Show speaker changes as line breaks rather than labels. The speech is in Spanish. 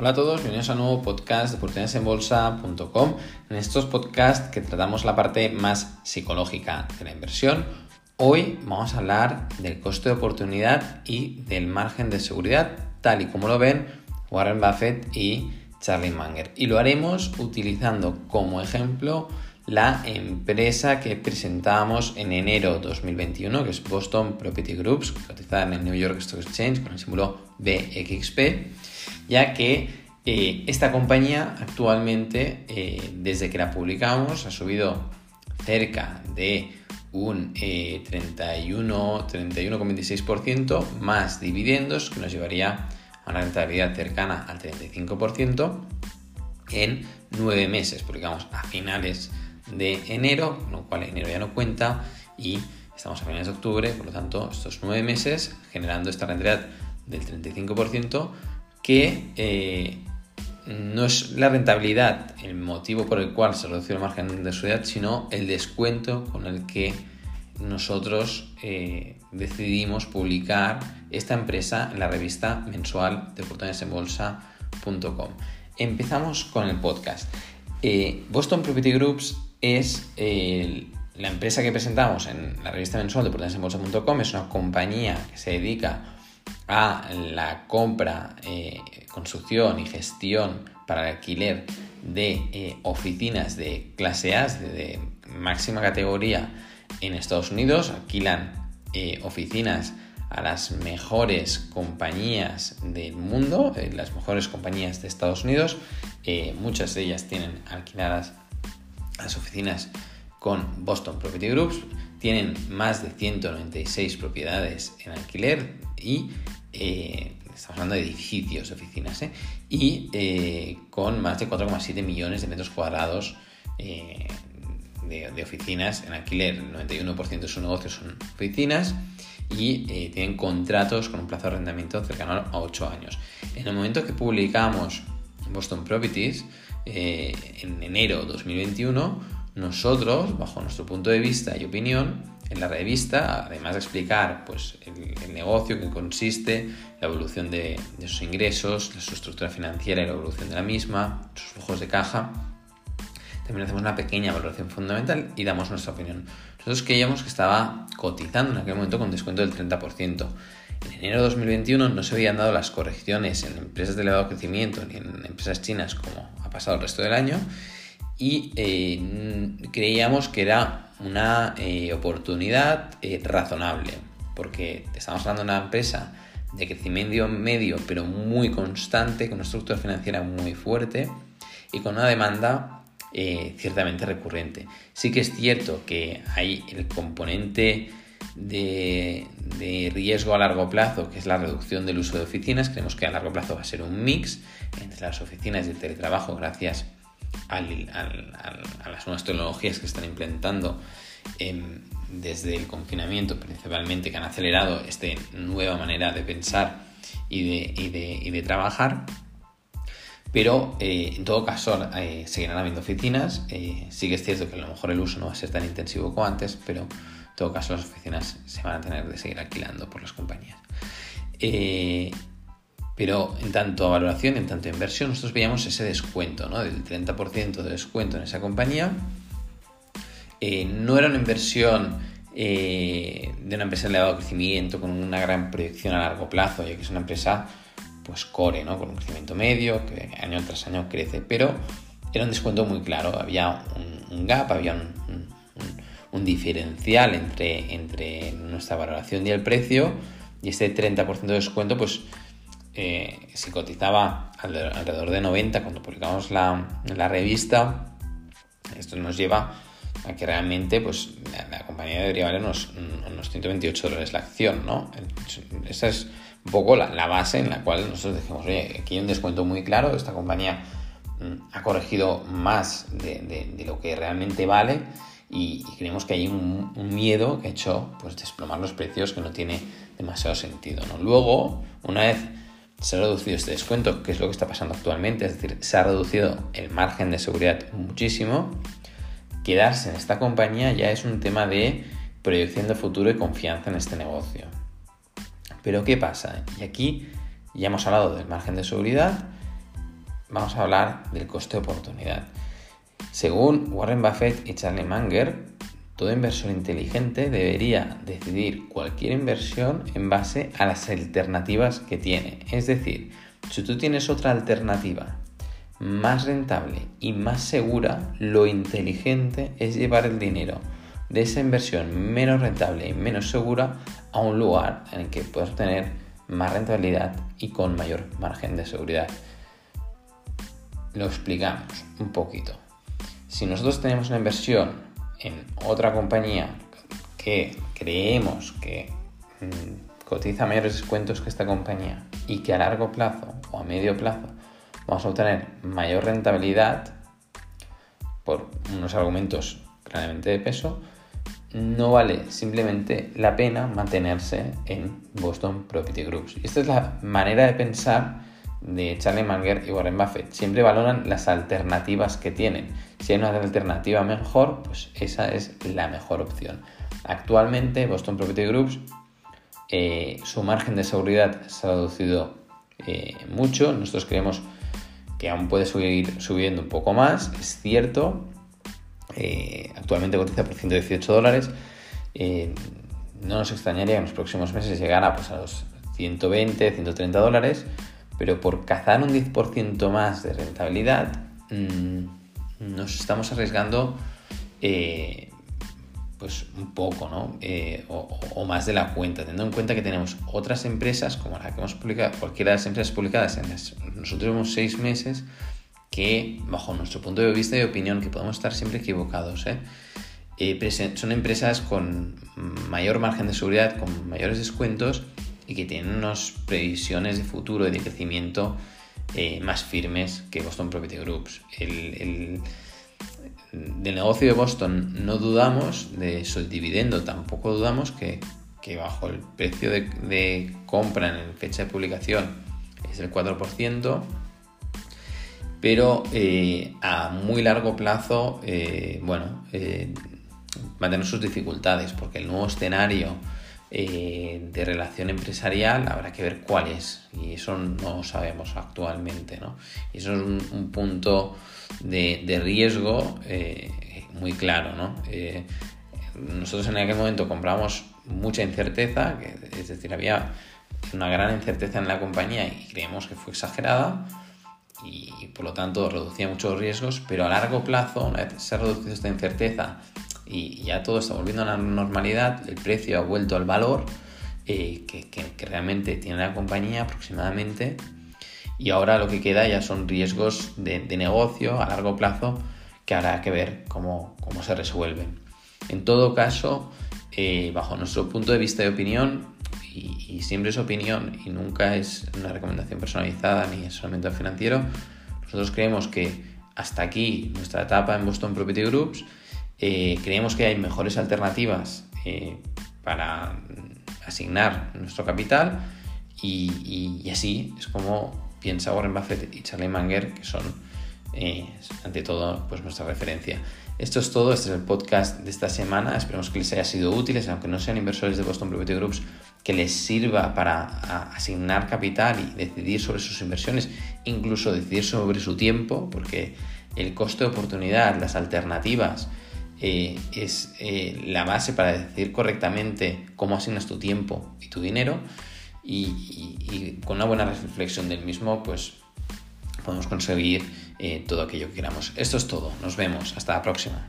Hola a todos, bienvenidos a un nuevo podcast de oportunidadesenbolsa.com. En estos podcasts que tratamos la parte más psicológica de la inversión, hoy vamos a hablar del coste de oportunidad y del margen de seguridad, tal y como lo ven Warren Buffett y Charlie Munger. Y lo haremos utilizando como ejemplo la empresa que presentamos en enero 2021, que es Boston Property Groups, cotizada en el New York Stock Exchange con el símbolo BXP ya que eh, esta compañía actualmente, eh, desde que la publicamos, ha subido cerca de un 31, eh, 31,26% más dividendos, que nos llevaría a una rentabilidad cercana al 35% en nueve meses. Publicamos a finales de enero, con lo cual enero ya no cuenta y estamos a finales de octubre, por lo tanto, estos nueve meses generando esta rentabilidad del 35% que eh, no es la rentabilidad el motivo por el cual se reduce el margen de seguridad, sino el descuento con el que nosotros eh, decidimos publicar esta empresa en la revista mensual de oportunidadesenbolsa.com. Empezamos con el podcast. Eh, Boston Property Groups es la empresa que presentamos en la revista mensual de oportunidadesenbolsa.com. Es una compañía que se dedica a la compra, eh, construcción y gestión para el alquiler de eh, oficinas de clase A, de, máxima categoría en Estados Unidos, alquilan eh, oficinas a las mejores compañías del mundo, las mejores compañías de Estados Unidos, muchas de ellas tienen alquiladas las oficinas con Boston Property Groups, tienen más de 196 propiedades en alquiler y eh, estamos hablando de edificios, oficinas, ¿eh? y eh, con más de 4,7 millones de metros cuadrados de, oficinas en alquiler. El 91% de su negocio son oficinas y tienen contratos con un plazo de arrendamiento cercano a 8 años. En el momento que publicamos Boston Properties, en enero 2021, nosotros, bajo nuestro punto de vista y opinión, en la revista, además de explicar pues, el, negocio que consiste, la evolución de, sus ingresos, su estructura financiera y la evolución de la misma, sus flujos de caja, también hacemos una pequeña valoración fundamental y damos nuestra opinión. Nosotros creíamos que estaba cotizando en aquel momento con descuento del 30%. En enero de 2021 no se habían dado las correcciones en empresas de elevado crecimiento ni en empresas chinas como pasado el resto del año y eh, creíamos que era una eh, oportunidad eh, razonable, porque estamos hablando de una empresa de crecimiento medio, pero muy constante, con una estructura financiera muy fuerte y con una demanda ciertamente recurrente. Sí que es cierto que hay el componente de, riesgo a largo plazo, que es la reducción del uso de oficinas. Creemos que a largo plazo va a ser un mix entre las oficinas el teletrabajo gracias a las nuevas tecnologías que están implementando em, desde el confinamiento principalmente, que han acelerado esta nueva manera de pensar y de, trabajar. Pero eh, en todo caso eh, seguirán habiendo oficinas. Eh, sí que es cierto que a lo mejor el uso no va a ser tan intensivo como antes, pero en todo caso las oficinas se van a tener de seguir alquilando por las compañías. Pero en tanto a valoración, en tanto a inversión, nosotros veíamos ese descuento, ¿no? Del 30% de descuento en esa compañía. Eh, no era una inversión eh, de una empresa de elevado crecimiento con una gran proyección a largo plazo, ya que es una empresa pues core, ¿no? Con un crecimiento medio, que año tras año crece, pero era un descuento muy claro, había un, gap, había un, diferencial entre, entre nuestra valoración y el precio, y este 30% de descuento pues eh, se cotizaba alrededor de 90 cuando publicamos la, revista. Esto nos lleva a que realmente pues, la, compañía debería valer unos, 128 dólares la acción. ¿no? Esa es un poco la, base en la cual nosotros decimos, oye, aquí hay un descuento muy claro, esta compañía mm, ha corregido más de, lo que realmente vale y, creemos que hay un, miedo que ha hecho pues, desplomar los precios que no tiene demasiado sentido. ¿no? Luego, una vez se ha reducido este descuento, que es lo que está pasando actualmente, es decir, se ha reducido el margen de seguridad muchísimo, quedarse en esta compañía ya es un tema de proyección de futuro y confianza en este negocio. Pero ¿qué pasa? Y aquí ya hemos hablado del margen de seguridad vamos a hablar del coste de oportunidad. Según Warren Buffett y Charlie Munger, todo inversor inteligente debería decidir cualquier inversión en base a las alternativas que tiene. Es decir, si tú tienes otra alternativa más rentable y más segura, lo inteligente es llevar el dinero de esa inversión menos rentable y menos segura a un lugar en el que puedas tener más rentabilidad y con mayor margen de seguridad. Lo explicamos un poquito. Si nosotros tenemos una inversión en otra compañía que creemos que mm, cotiza mayores descuentos que esta compañía y que a largo plazo o a medio plazo vamos a obtener mayor rentabilidad por unos argumentos claramente de peso, no vale simplemente la pena mantenerse en Boston Property Groups. Y esta es la manera de pensar de Charlie Munger y Warren Buffett. Siempre valoran las alternativas que tienen. Si hay una alternativa mejor, pues esa es la mejor opción. Actualmente Boston Property Groups, eh, su margen de seguridad se ha reducido eh, mucho. Nosotros creemos que aún puede seguir subiendo un poco más, es cierto, eh, actualmente cotiza por 118 dólares. No nos extrañaría que en los próximos meses llegara pues, a los 120, 130 dólares, pero por cazar un 10% más de rentabilidad mm, nos estamos arriesgando eh, pues un poco, ¿no? o, más de la cuenta, teniendo en cuenta que tenemos otras empresas, como la que hemos publicado, cualquiera de las empresas publicadas en los últimos seis meses, que bajo nuestro punto de vista y opinión, que podemos estar siempre equivocados, ¿eh? Eh, son empresas con mayor margen de seguridad, con mayores descuentos y que tienen unas previsiones de futuro y de crecimiento eh, más firmes que Boston Property Groups. El, del negocio de Boston no dudamos, de su dividendo tampoco dudamos que, bajo el precio de, compra en fecha de publicación es el 4%, pero eh, a muy largo plazo, eh, bueno, eh, va a tener sus dificultades, porque el nuevo escenario de relación empresarial habrá que ver cuál es, y eso no sabemos actualmente, ¿no? Y eso es un, punto de, riesgo muy claro, ¿no? nosotros en aquel momento compramos mucha incerteza, es decir, había una gran incerteza en la compañía y creemos que fue exagerada y por lo tanto reducía muchos riesgos, pero a largo plazo, una vez se ha reducido esta incerteza y ya todo está volviendo a la normalidad, el precio ha vuelto al valor eh, que, realmente tiene la compañía aproximadamente y ahora lo que queda ya son riesgos de, negocio a largo plazo que habrá que ver cómo, cómo se resuelven. En todo caso, eh, bajo nuestro punto de vista y opinión, y, siempre es opinión y nunca es una recomendación personalizada ni es solamente financiero, nosotros creemos que hasta aquí nuestra etapa en Boston Property Groups, eh, creemos que hay mejores alternativas eh, para asignar nuestro capital y, así es como piensa Warren Buffett y Charlie Munger, que son ante todo pues nuestra referencia. Esto es todo, este es el podcast de esta semana. Esperemos que les haya sido útil, aunque no sean inversores de Boston Property Groups, que les sirva para asignar capital y decidir sobre sus inversiones, incluso decidir sobre su tiempo, porque el coste de oportunidad, las alternativas, eh, es eh, la base para decidir correctamente cómo asignas tu tiempo y tu dinero. Y, con una buena reflexión del mismo, pues podemos conseguir eh, todo aquello que queramos. Esto es todo. Nos vemos. Hasta la próxima.